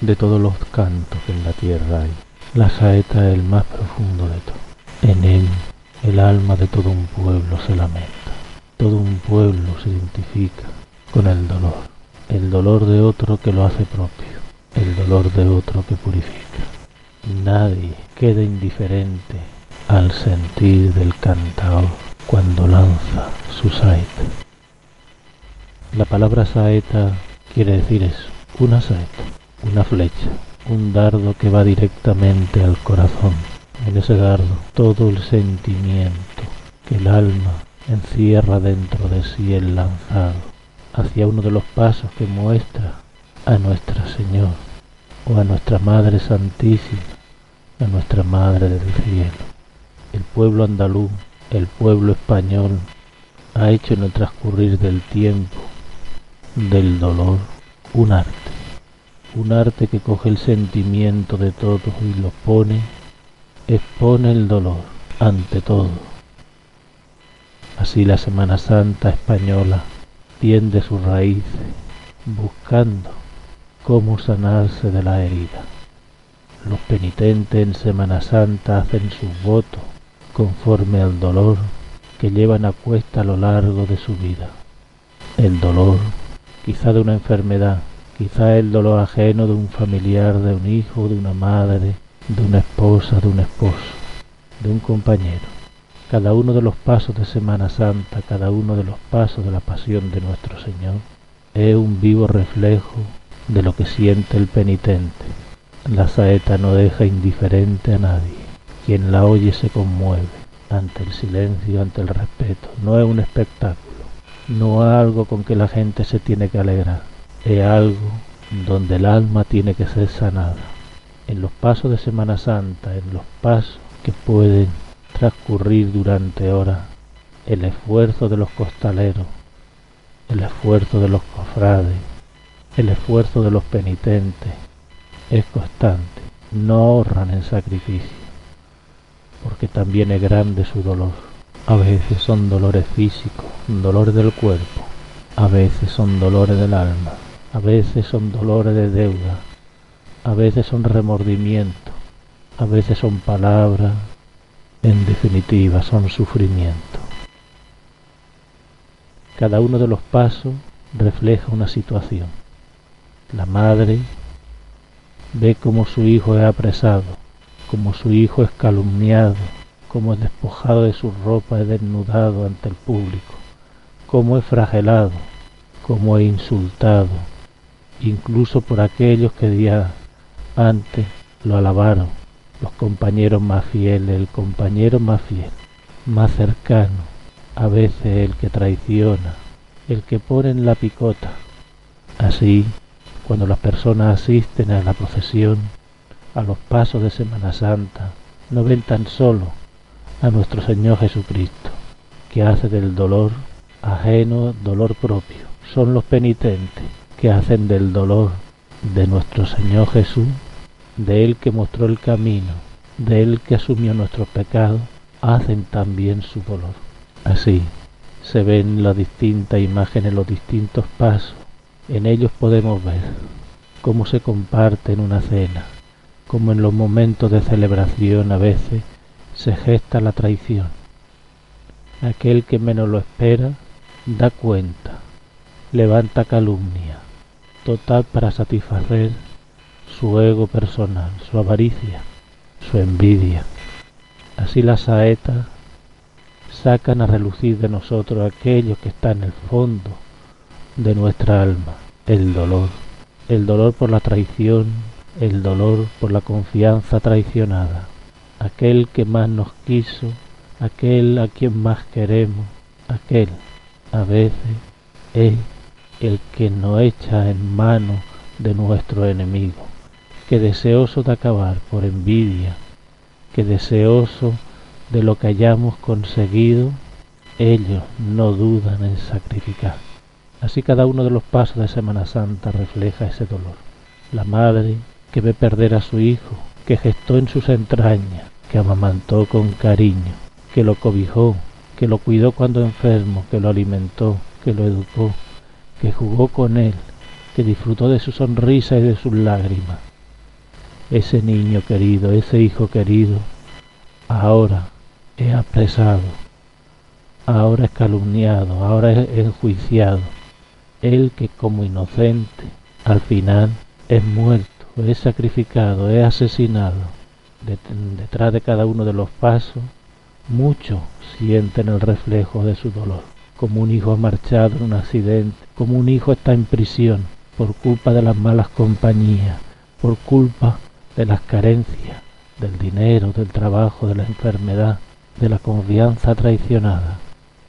de todos los cantos que en la tierra hay. La saeta es el más profundo de todo. En él el alma de todo un pueblo se lamenta. Todo un pueblo se identifica con el dolor. El dolor de otro que lo hace propio. El dolor de otro que purifica. Nadie queda indiferente al sentir del cantador cuando lanza su saeta. La palabra saeta quiere decir eso, una saeta, una flecha, un dardo que va directamente al corazón. En ese dardo todo el sentimiento que el alma encierra dentro de sí el lanzado hacia uno de los pasos que muestra a Nuestra Señor o a nuestra Madre Santísima, a nuestra Madre del Cielo. El pueblo andaluz, el pueblo español, ha hecho en el transcurrir del tiempo del dolor un arte, un arte que coge el sentimiento de todos y lo pone, expone el dolor ante todo. Así la Semana Santa española tiende sus raíces buscando cómo sanarse de la herida. Los penitentes en Semana Santa hacen sus votos conforme al dolor que llevan a cuesta a lo largo de su vida. El dolor quizá de una enfermedad, quizá el dolor ajeno de un familiar, de un hijo, de una madre, de una esposa, de un esposo, de un compañero. Cada uno de los pasos de Semana Santa, cada uno de los pasos de la pasión de nuestro Señor, es un vivo reflejo de lo que siente el penitente. La saeta no deja indiferente a nadie. Quien la oye se conmueve ante el silencio, ante el respeto. No es un espectáculo no algo con que la gente se tiene que alegrar, es algo donde el alma tiene que ser sanada. En los pasos de Semana Santa, en los pasos que pueden transcurrir durante horas, el esfuerzo de los costaleros, el esfuerzo de los cofrades, el esfuerzo de los penitentes es constante, no ahorran en sacrificio, porque también es grande su dolor. A veces son dolores físicos, dolores del cuerpo, a veces son dolores del alma, a veces son dolores de deuda, a veces son remordimiento, a veces son palabras, en definitiva son sufrimiento. Cada uno de los pasos refleja una situación. La madre ve cómo su hijo es apresado, como su hijo es calumniado, como es despojado de su ropa y desnudado ante el público, como es fragelado, como es insultado, incluso por aquellos que días antes lo alabaron, los compañeros más fieles, el compañero más fiel, más cercano, a veces el que traiciona, el que pone en la picota. Así, cuando las personas asisten a la procesión, a los pasos de Semana Santa, no ven tan solo a nuestro Señor Jesucristo, que hace del dolor ajeno dolor propio. Son los penitentes que hacen del dolor de nuestro Señor Jesús, de Él que mostró el camino, de Él que asumió nuestros pecados, hacen también su dolor. Así se ven las distintas imágenes, los distintos pasos. En ellos podemos ver cómo se comparte en una cena, cómo en los momentos de celebración a veces se gesta la traición. Aquel que menos lo espera da cuenta, levanta calumnia, total para satisfacer su ego personal, su avaricia, su envidia. Así las saetas sacan a relucir de nosotros aquello que está en el fondo de nuestra alma, el dolor, el dolor por la traición, el dolor por la confianza traicionada, aquel que más nos quiso, aquel a quien más queremos, aquel a veces es el que nos echa en mano de nuestro enemigo, que deseoso de acabar por envidia, que deseoso de lo que hayamos conseguido, ellos no dudan en sacrificar. Así cada uno de los pasos de Semana Santa refleja ese dolor. La madre que ve perder a su hijo, que gestó en sus entrañas, que amamantó con cariño, que lo cobijó, que lo cuidó cuando enfermo, que lo alimentó, que lo educó, que jugó con él, que disfrutó de su sonrisa y de sus lágrimas, ese niño querido, ese hijo querido, ahora es apresado, ahora es calumniado, ahora es enjuiciado. Él que como inocente al final es muerto, es sacrificado, es asesinado. Detrás de cada uno de los pasos, muchos sienten el reflejo de su dolor. Como un hijo ha marchado en un accidente, como un hijo está en prisión por culpa de las malas compañías, por culpa de las carencias, del dinero, del trabajo, de la enfermedad, de la confianza traicionada.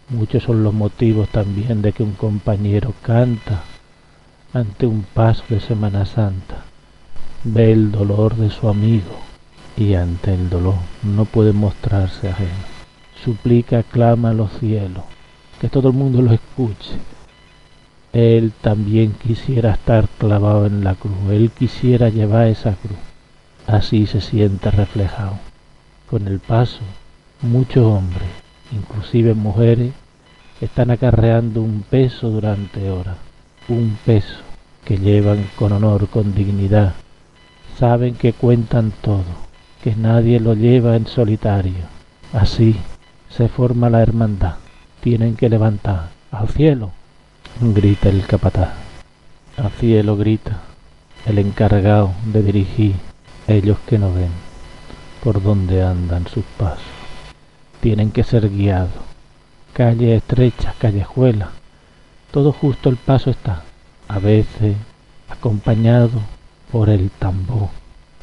Muchos son los motivos también de que un compañero canta ante un paso de Semana Santa, ve el dolor de su amigo y ante el dolor no puede mostrarse ajeno. Suplica, clama a los cielos, que todo el mundo lo escuche. Él también quisiera estar clavado en la cruz, él quisiera llevar esa cruz. Así se siente reflejado. Con el paso, muchos hombres, inclusive mujeres, están acarreando un peso durante horas, un peso que llevan con honor, con dignidad. Saben que cuentan todo, que nadie lo lleva en solitario. Así se forma la hermandad. Tienen que levantar al cielo, grita el capataz. Al cielo grita el encargado de dirigir ellos que no ven por dónde andan sus pasos. Tienen que ser guiados. Calle estrecha, callejuela, todo justo el paso está, a veces acompañado por el tambor,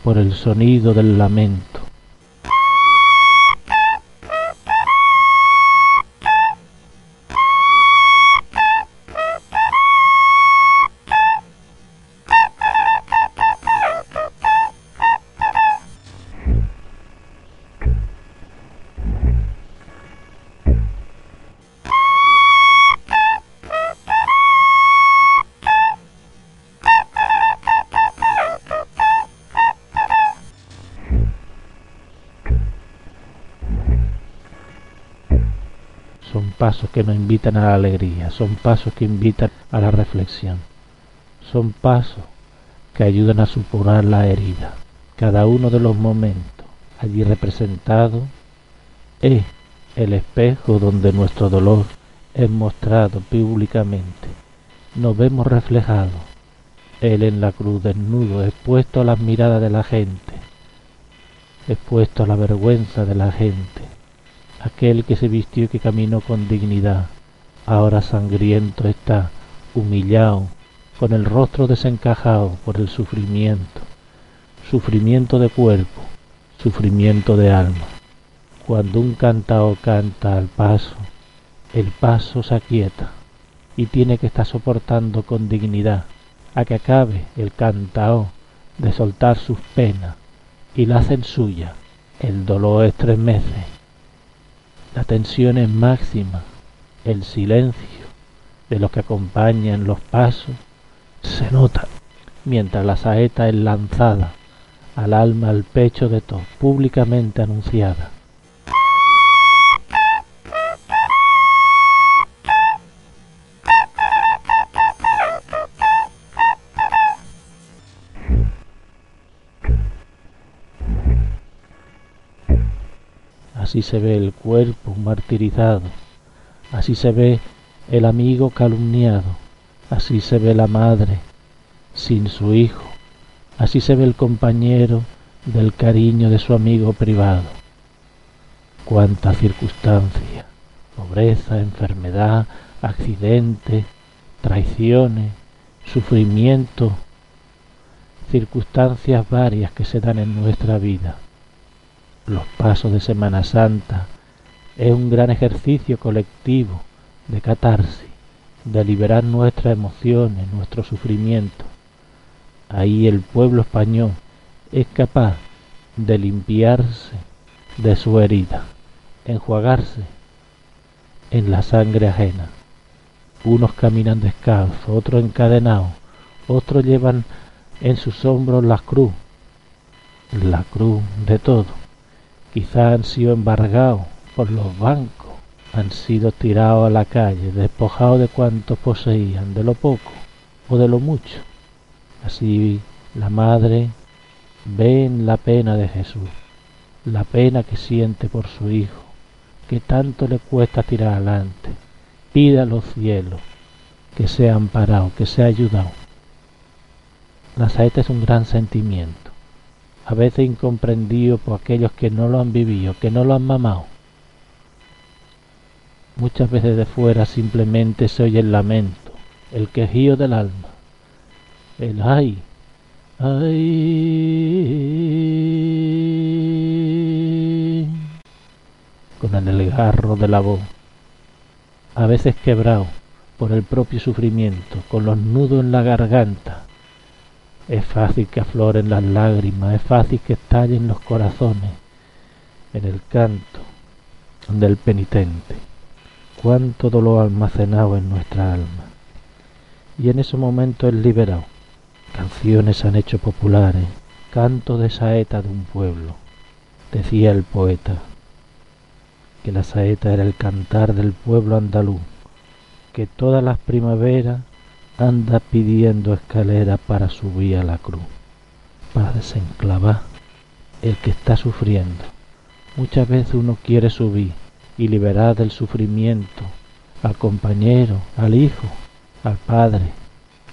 por el sonido del lamento, pasos que nos invitan a la alegría, son pasos que invitan a la reflexión, son pasos que ayudan a supurar la herida. Cada uno de los momentos allí representado es el espejo donde nuestro dolor es mostrado públicamente. Nos vemos reflejados, Él en la cruz desnudo, expuesto a las miradas de la gente, expuesto a la vergüenza de la gente, aquel que se vistió y que caminó con dignidad, ahora sangriento está, humillado, con el rostro desencajado por el sufrimiento, sufrimiento de cuerpo, sufrimiento de alma. Cuando un cantao canta al paso, el paso se aquieta y tiene que estar soportando con dignidad a que acabe el cantao de soltar sus penas y la hacen suya. El dolor estremece la tensión es máxima, el silencio de los que acompañan los pasos se nota mientras la saeta es lanzada al alma al pecho de todos, públicamente anunciada. Así se ve el cuerpo martirizado, así se ve el amigo calumniado, así se ve la madre sin su hijo, así se ve el compañero del cariño de su amigo privado. Cuánta circunstancia, pobreza, enfermedad, accidentes, traiciones, sufrimiento, circunstancias varias que se dan en nuestra vida los pasos de Semana Santa es un gran ejercicio colectivo de catarsis, de liberar nuestras emociones, nuestro sufrimiento. Ahí el pueblo español es capaz de limpiarse de su herida, enjuagarse en la sangre ajena. Unos caminan descalzos, otros encadenados, otros llevan en sus hombros la cruz, la cruz de todo Quizá han sido embargados por los bancos, han sido tirados a la calle, despojados de cuanto poseían, de lo poco o de lo mucho. Así la madre ven la pena de Jesús, la pena que siente por su Hijo, que tanto le cuesta tirar adelante. Pide a los cielos que sea amparado, que sea ayudado. La saeta es un gran sentimiento, a veces incomprendido por aquellos que no lo han vivido, que no lo han mamado. Muchas veces de fuera simplemente se oye el lamento, el quejío del alma, el ay, ay, con el desgarro de la voz, a veces quebrado por el propio sufrimiento, con los nudos en la garganta. Es fácil que afloren las lágrimas, es fácil que estallen los corazones en el canto del penitente. Cuánto dolor almacenado en nuestra alma. Y en ese momento es liberado. Canciones han hecho populares, canto de saeta de un pueblo. Decía el poeta que la saeta era el cantar del pueblo andaluz que todas las primaveras anda pidiendo escalera para subir a la cruz, para desenclavar el que está sufriendo. Muchas veces uno quiere subir y liberar del sufrimiento al compañero, al hijo, al padre.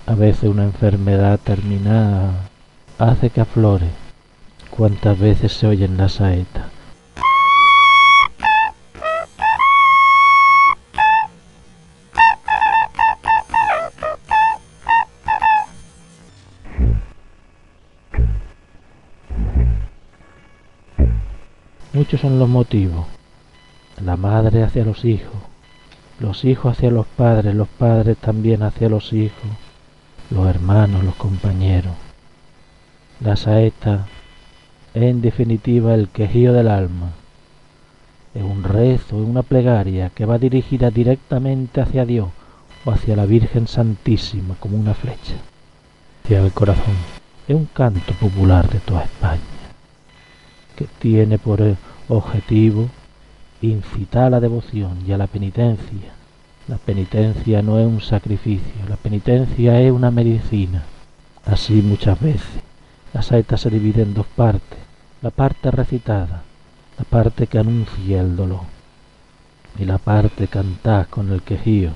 A veces una enfermedad terminada hace que aflore. Cuántas veces se oyen las saetas Muchos son los motivos. La madre hacia los hijos, los hijos hacia los padres, los padres también hacia los hijos, los hermanos, los compañeros. La saeta es en definitiva el quejío del alma. Es un rezo, es una plegaria que va dirigida directamente hacia Dios o hacia la Virgen Santísima como una flecha, hacia el corazón. Es un canto popular de toda España que tiene por objetivo incitar a la devoción y a la penitencia. La penitencia no es un sacrificio, la penitencia es una medicina. Así muchas veces la saeta se divide en dos partes, la parte recitada, la parte que anuncia el dolor, y la parte cantada con el quejío.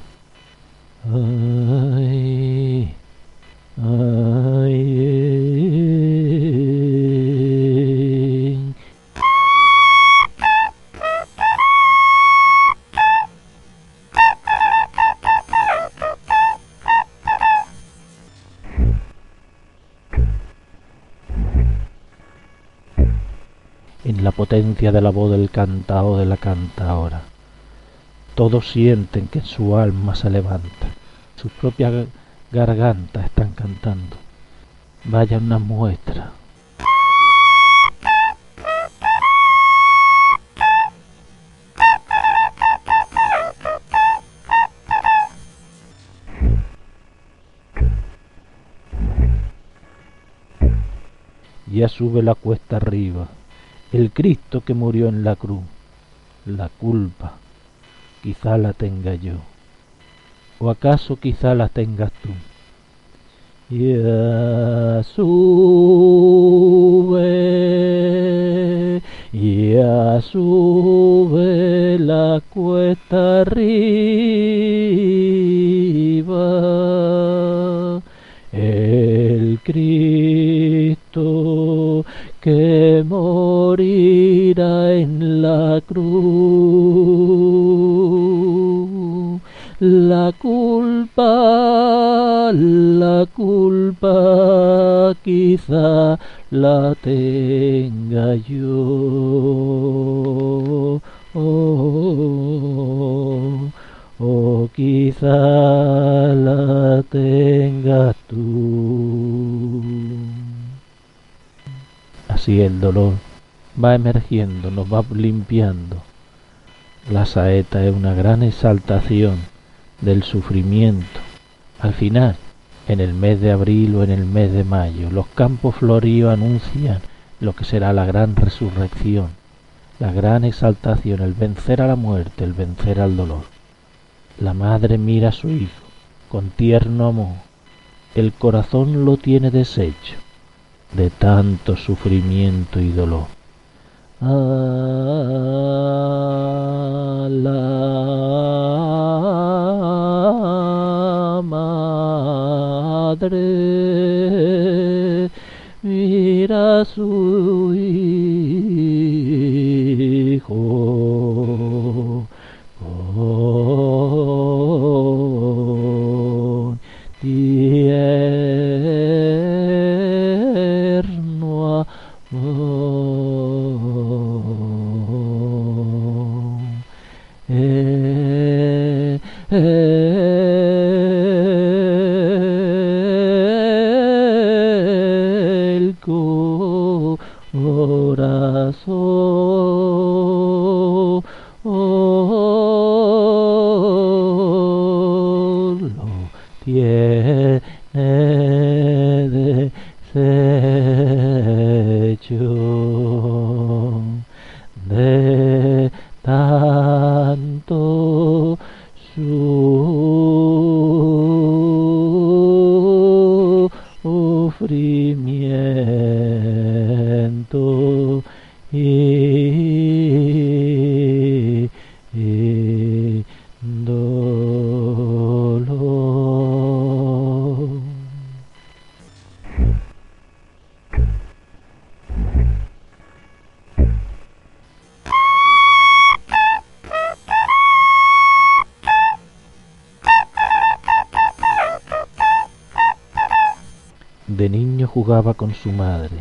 De la voz del cantao de la cantaora. Todos sienten que su alma se levanta, sus propias gargantas están cantando. Vaya una muestra. Ya sube la cuesta arriba el Cristo que murió en la cruz. La culpa quizá la tenga yo. ¿O acaso quizá la tengas tú? Ya sube, ya sube la cuesta arriba, el Cristo que morirá en la cruz. La culpa, la culpa quizá la tenga yo. Oh, o quizá la tengas tú. Así el dolor va emergiendo, nos va limpiando. La saeta es una gran exaltación del sufrimiento. Al final, en el mes de abril o en el mes de mayo, los campos floríos anuncian lo que será la gran resurrección, la gran exaltación, el vencer a la muerte, el vencer al dolor. La madre mira a su hijo con tierno amor, el corazón lo tiene deshecho, de tanto sufrimiento y dolor. A madre mira su hijo tiene jugaba con su madre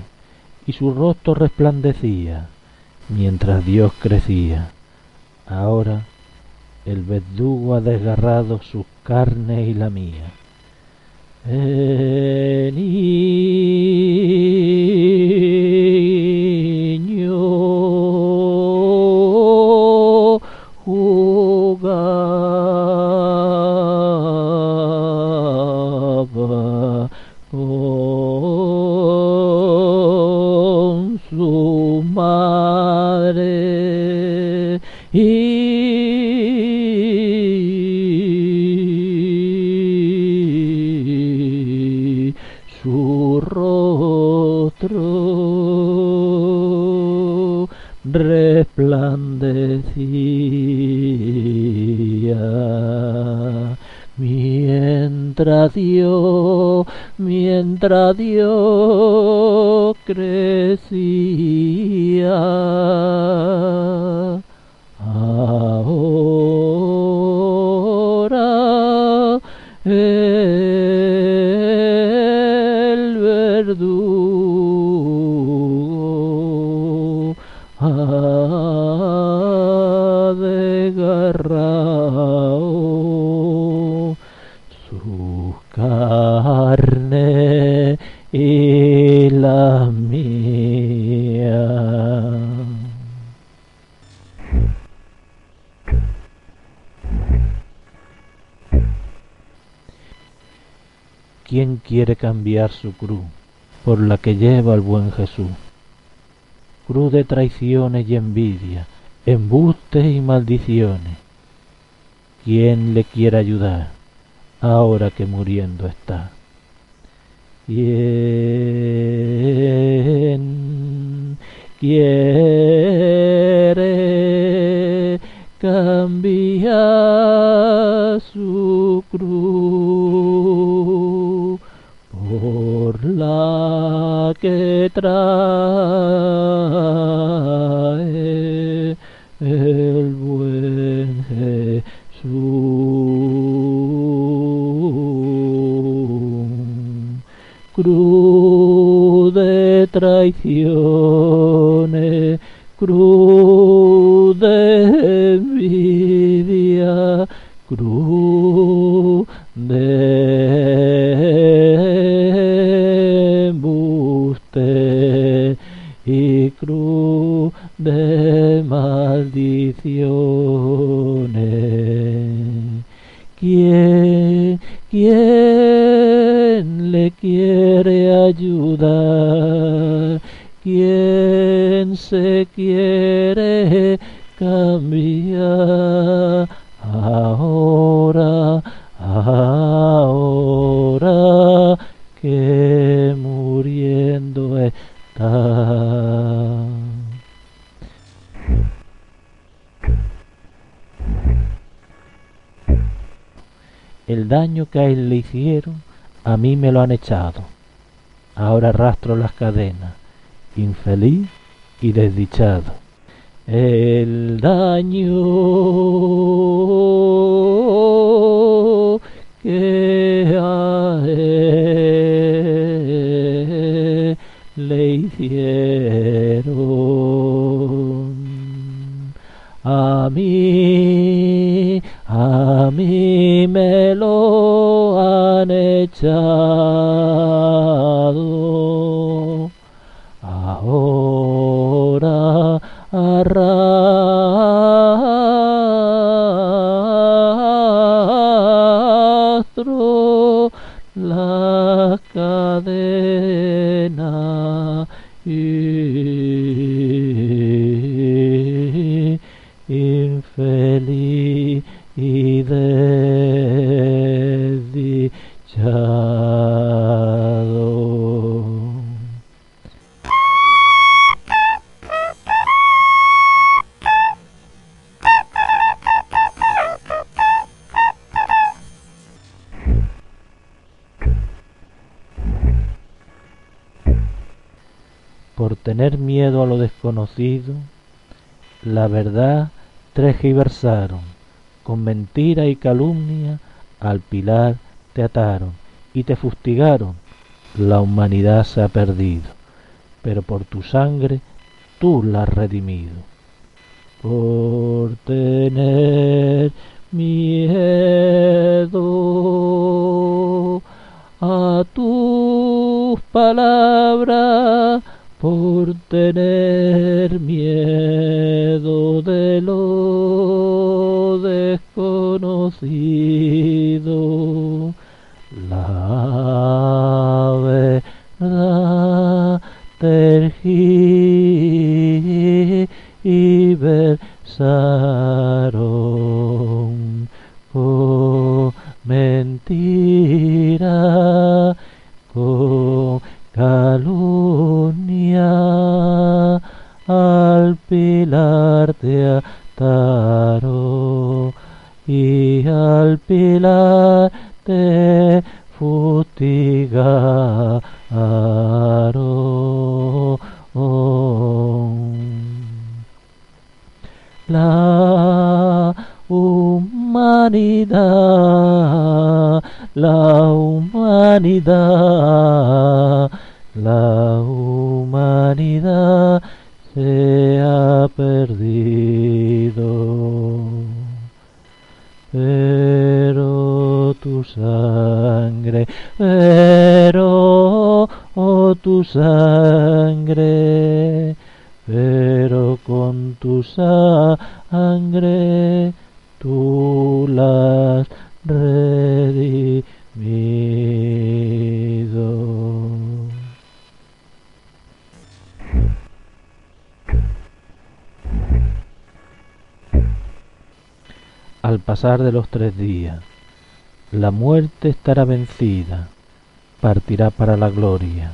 y su rostro resplandecía mientras Dios crecía. Ahora el verdugo ha desgarrado sus carnes y la mía. Su rostro resplandecía mientras Dios, mientras Dios crecía. Ahora desgarrado su carne y la mía. ¿Quién quiere cambiar su cruz por la que lleva el buen Jesús? Cruz de traiciones y envidia, embustes y maldiciones. ¿Quién le quiere ayudar ahora que muriendo está? ¿Quién quiere cambiar su cruz por la que trae Cruz de traiciones, cruz de envidia, cruz que a él le hicieron, a mí me lo han echado. Ahora arrastro las cadenas, infeliz y desdichado. El daño lo han echado. Ahora arrastro tener miedo a lo desconocido, la verdad tergiversaron, con mentira y calumnia al pilar te ataron y te fustigaron, la humanidad se ha perdido, pero por tu sangre tú la has redimido. Por tener miedo a tus palabras, por tener miedo de lo desconocido. La verdad tergiversaron pilar sangre, pero con tu sangre tú las redimido. Al pasar de los tres días, la muerte estará vencida, partirá para la gloria,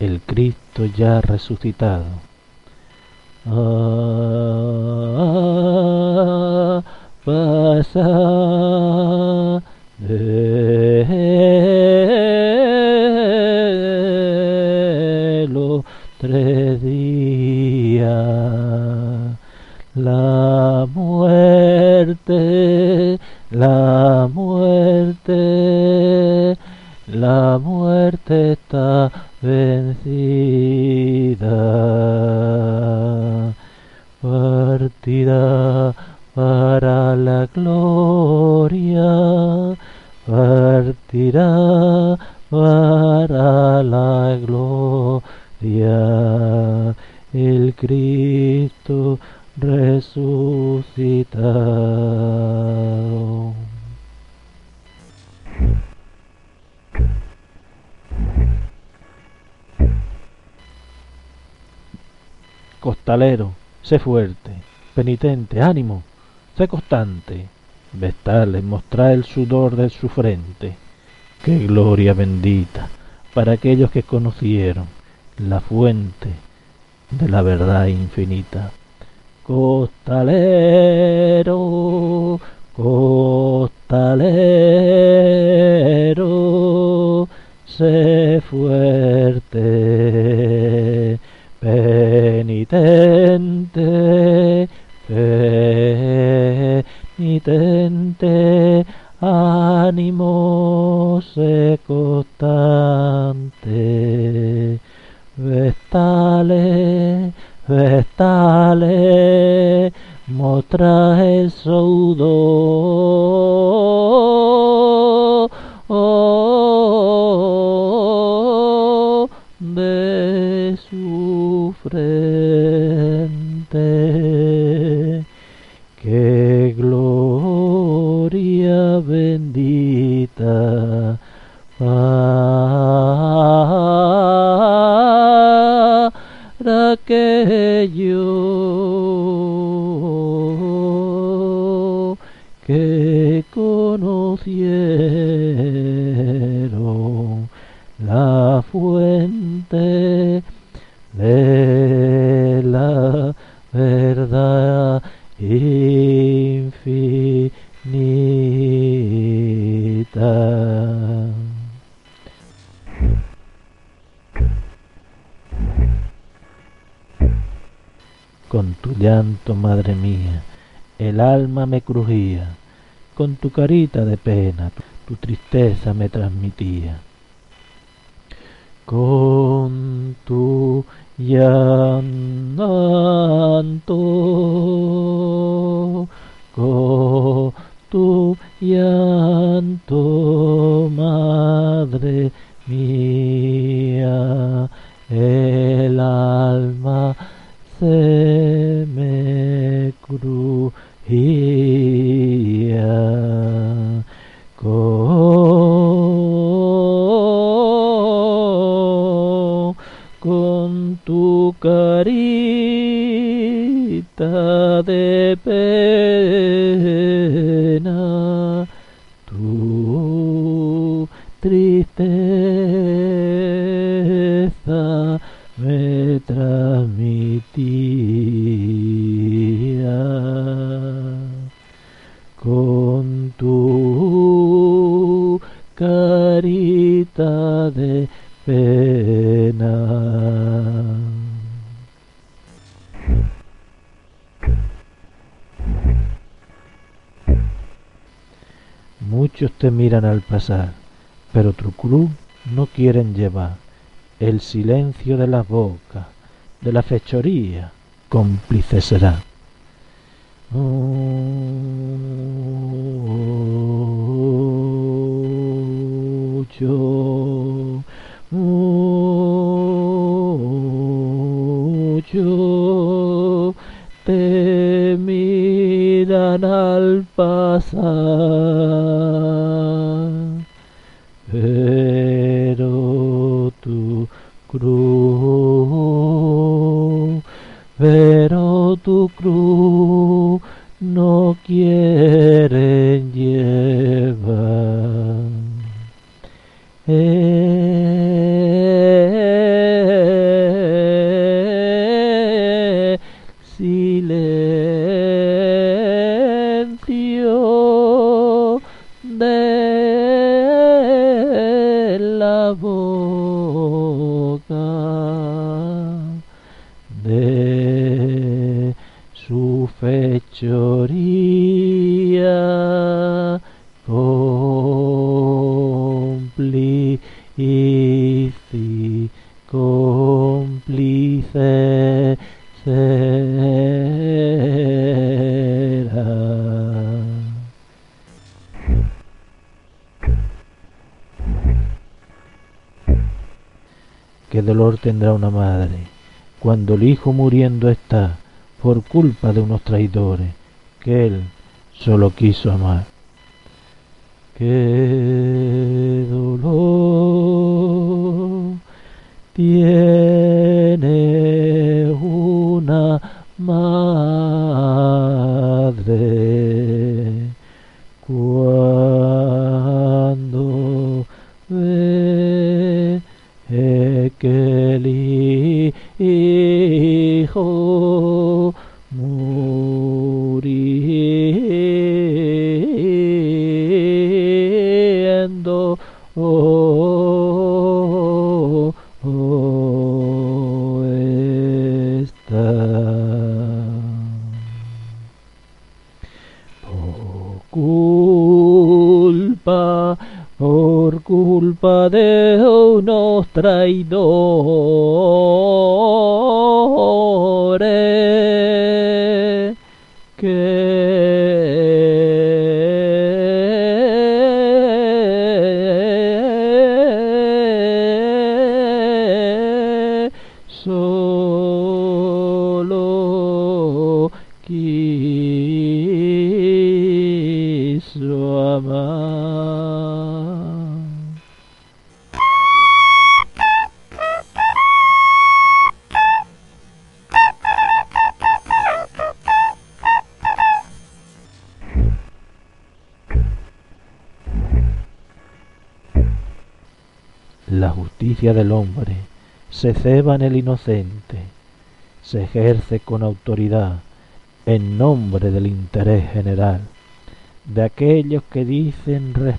el Cristo ya resucitado. Ah, fuerte, penitente, ánimo, sé constante, vestales, mostrar el sudor de su frente. Qué gloria bendita para aquellos que conocieron la fuente de la verdad infinita. Costalero, costalero, ánimo se constante, vestale, vestale, mostra el su frente. Qué gloria bendita para que yo que conocieron la fuente de la verdad infinita. Llanto, madre mía, el alma me crujía, con tu carita de pena, tu tristeza me transmitía. Con tu llanto, con tu llanto, madre mía, el alma se miran al pasar, pero tu cruz no quieren llevar el silencio de las bocas, de la fechoría, cómplice será. No tendrá una madre cuando el hijo muriendo está por culpa de unos traidores que él solo quiso amar. Qué dolor tiene una madre culpa de unos traidores se ceba en el inocente, se ejerce con autoridad en nombre del interés general, de aquellos que dicen re-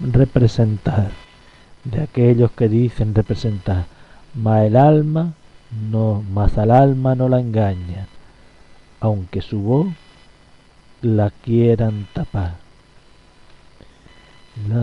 representar, de aquellos que dicen representar, mas el alma no, mas al alma no la engañan, aunque su voz la quieran tapar. La,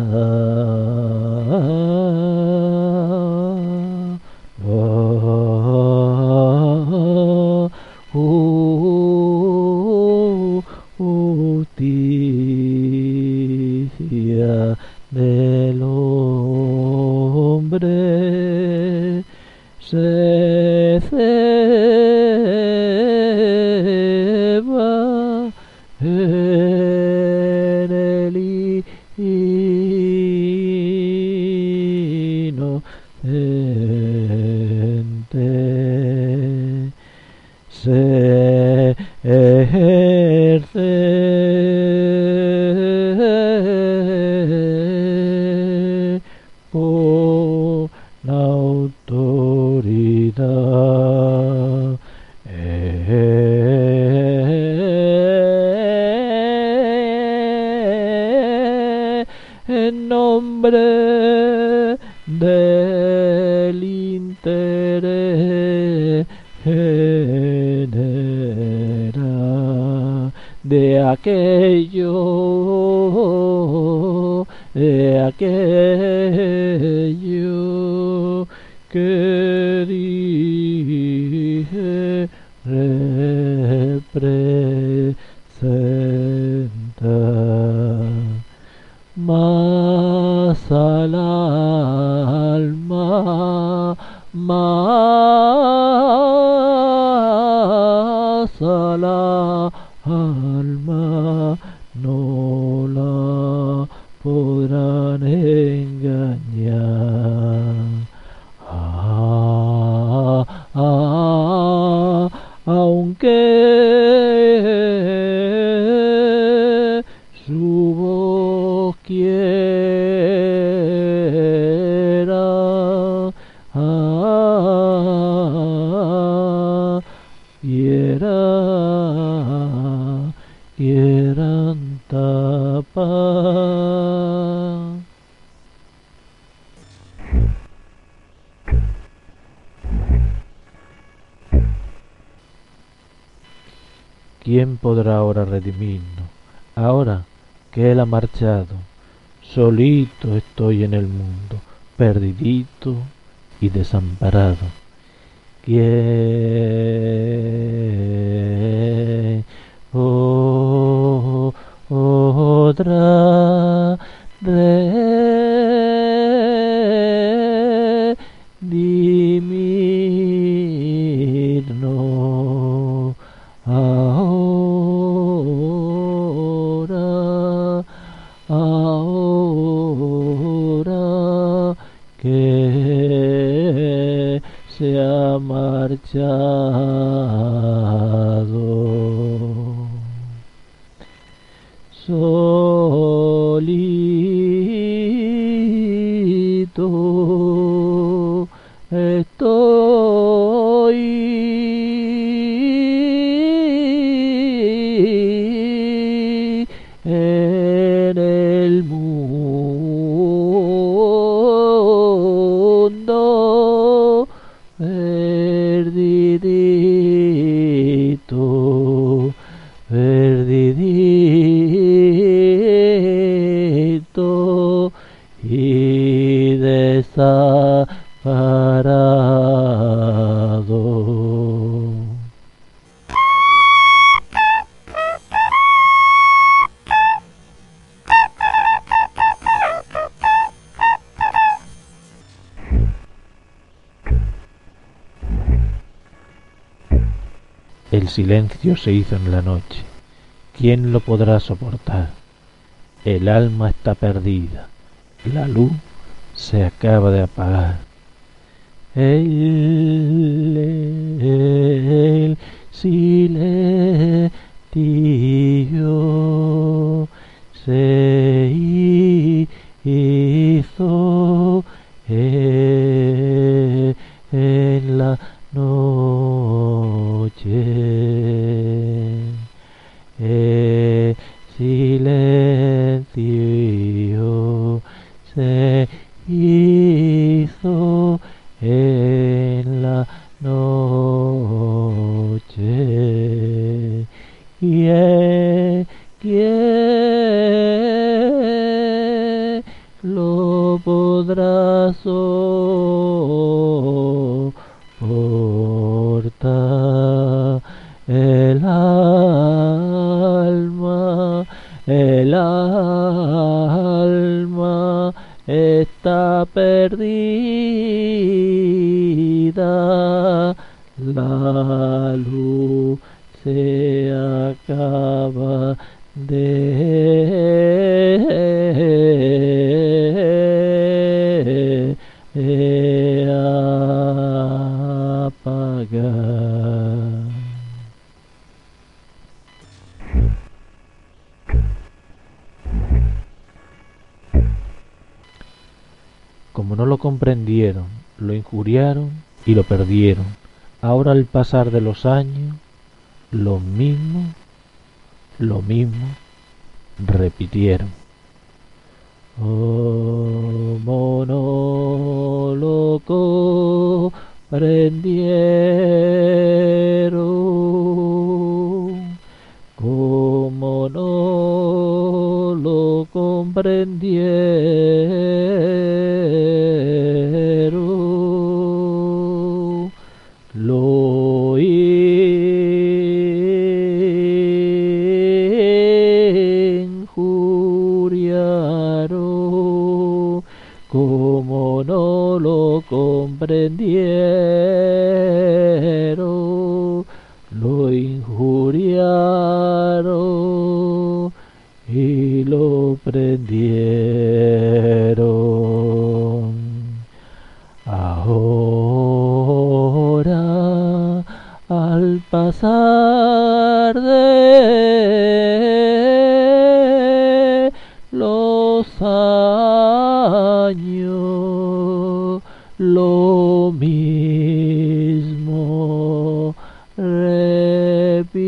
la podrán ahora redimirnos? Ahora que Él ha marchado, solito estoy en el mundo, perdidito y desamparado. ¿Quién oh, Solito estoy silencio se hizo en la noche. ¿Quién lo podrá soportar? El alma está perdida. La luz se acaba de apagar. El, silencio se hizo en noche. ¿Quién, quién lo podrá soportar? El alma, el alma está perdida, la luz se acaba de. Como no lo comprendieron, lo injuriaron y lo perdieron. Ahora al pasar de los años, lo mismo, lo mismo repitieron. Como no lo comprendieron, como no lo comprendieron, como no lo comprendieron, lo injuriaron y lo prendieron. Ahora al pasar de los años, lo mismo repitieron.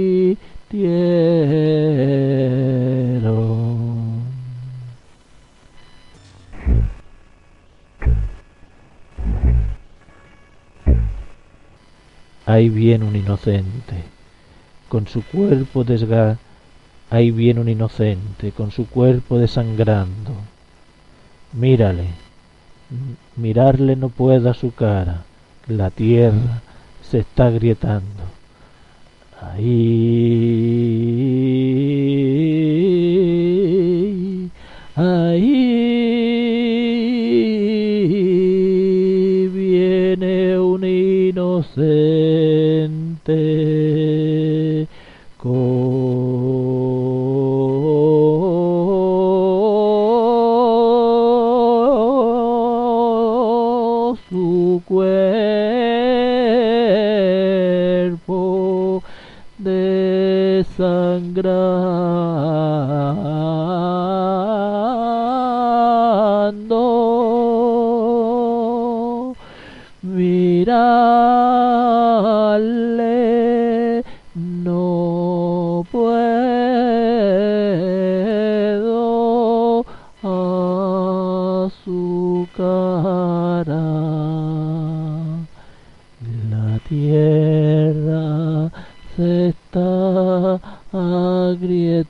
Ahí viene un inocente, con su cuerpo desga... Ahí viene un inocente, con su cuerpo desangrando. Mírale, mirarle no pueda su cara, la tierra se está agrietando. Ahí, ahí viene un inocente con cuerpo desangrando. Qué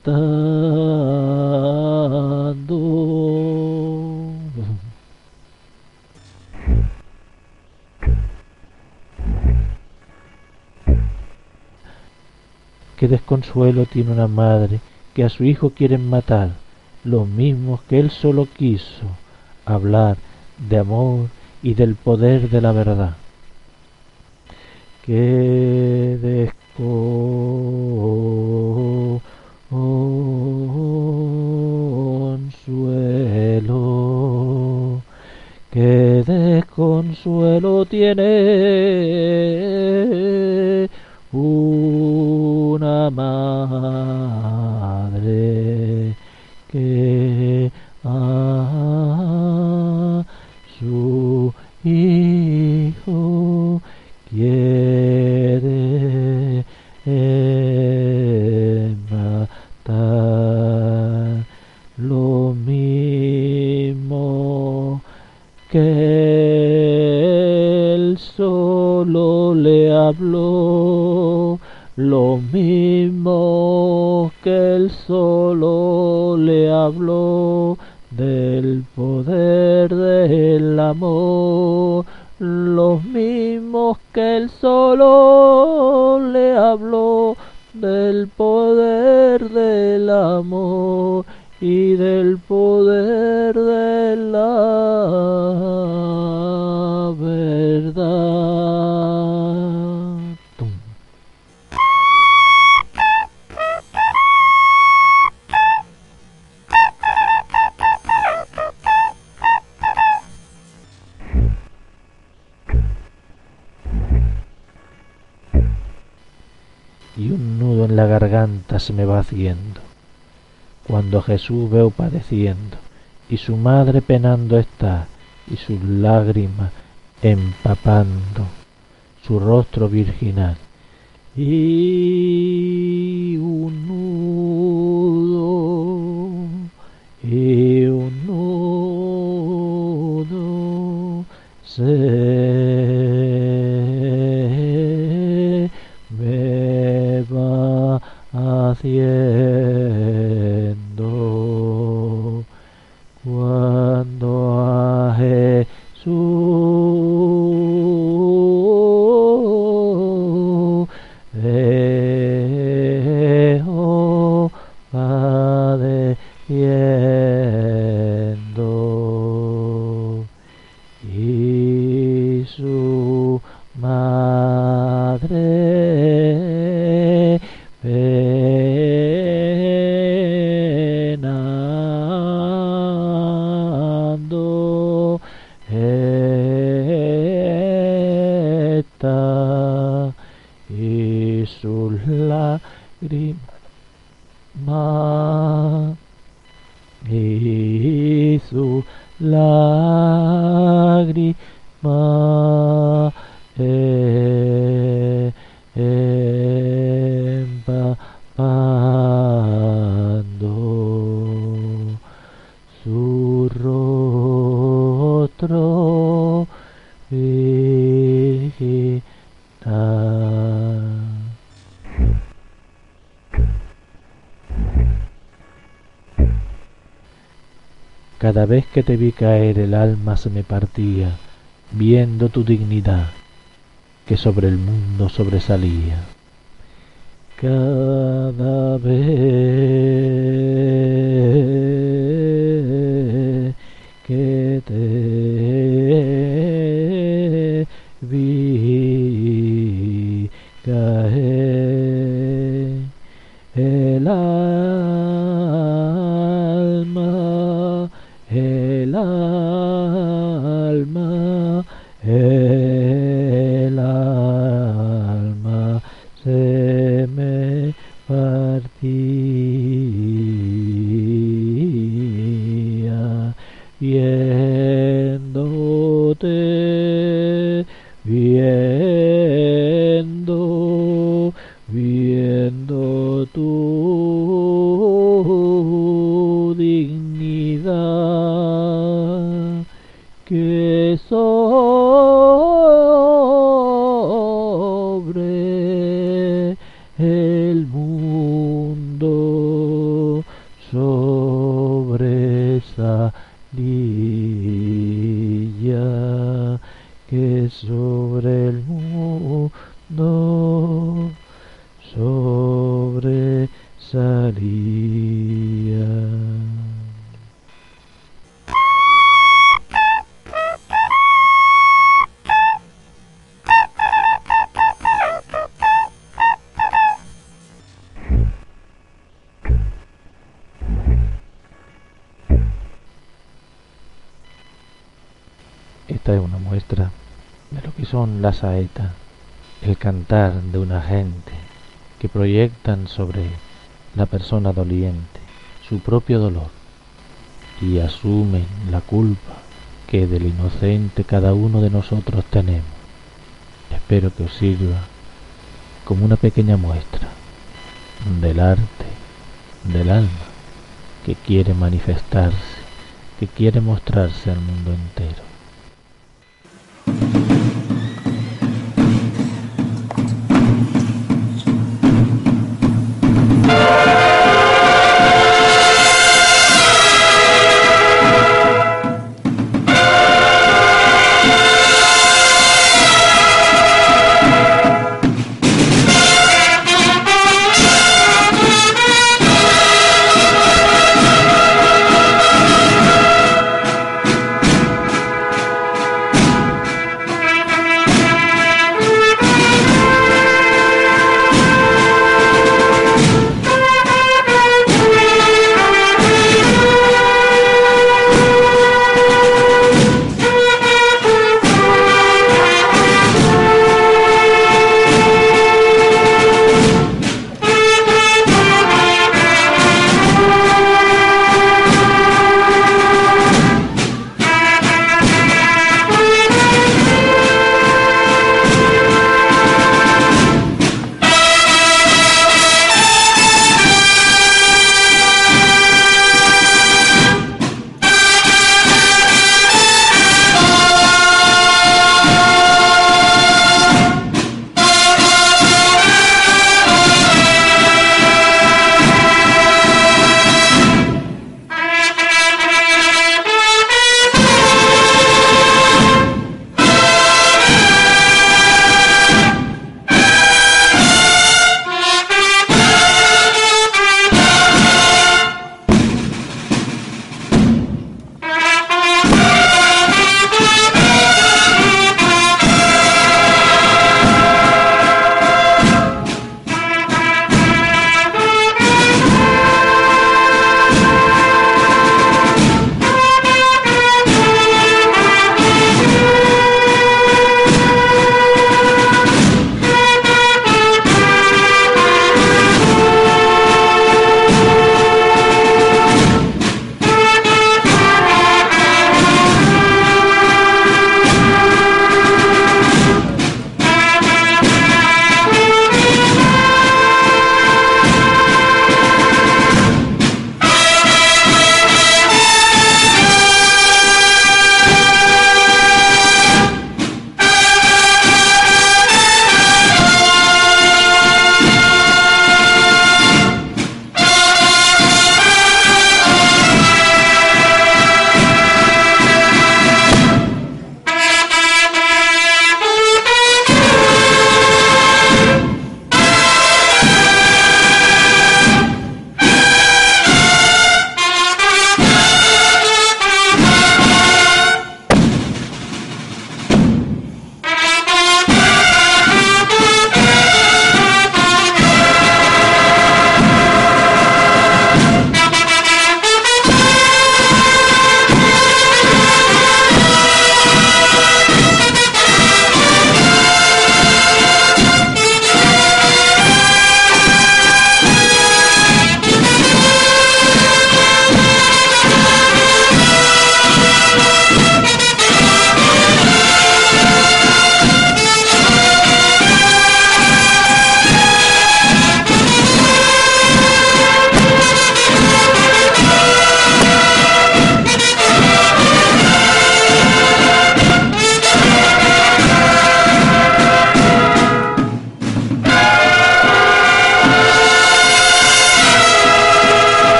desconsuelo tiene una madre que a su hijo quieren matar, los mismos que él solo quiso hablar de amor y del poder de la verdad. Qué qué desconsuelo tiene una madre que a su hijo él solo le habló del poder del amor, los mismos que él solo le habló del poder del amor y del poder de la verdad. Garganta se me va haciendo. Cuando Jesús veo padeciendo, y su madre penando está, y sus lágrimas empapando su rostro virginal, y un nudo, y un nudo se haciendo cuando Cada vez que te vi caer el alma se me partía, viendo tu dignidad que sobre el mundo sobresalía. Cada vez que te saetas, el cantar de una gente que proyectan sobre la persona doliente su propio dolor y asumen la culpa que del inocente cada uno de nosotros tenemos. Espero que os sirva como una pequeña muestra del arte, del alma, que quiere manifestarse, que quiere mostrarse al mundo entero.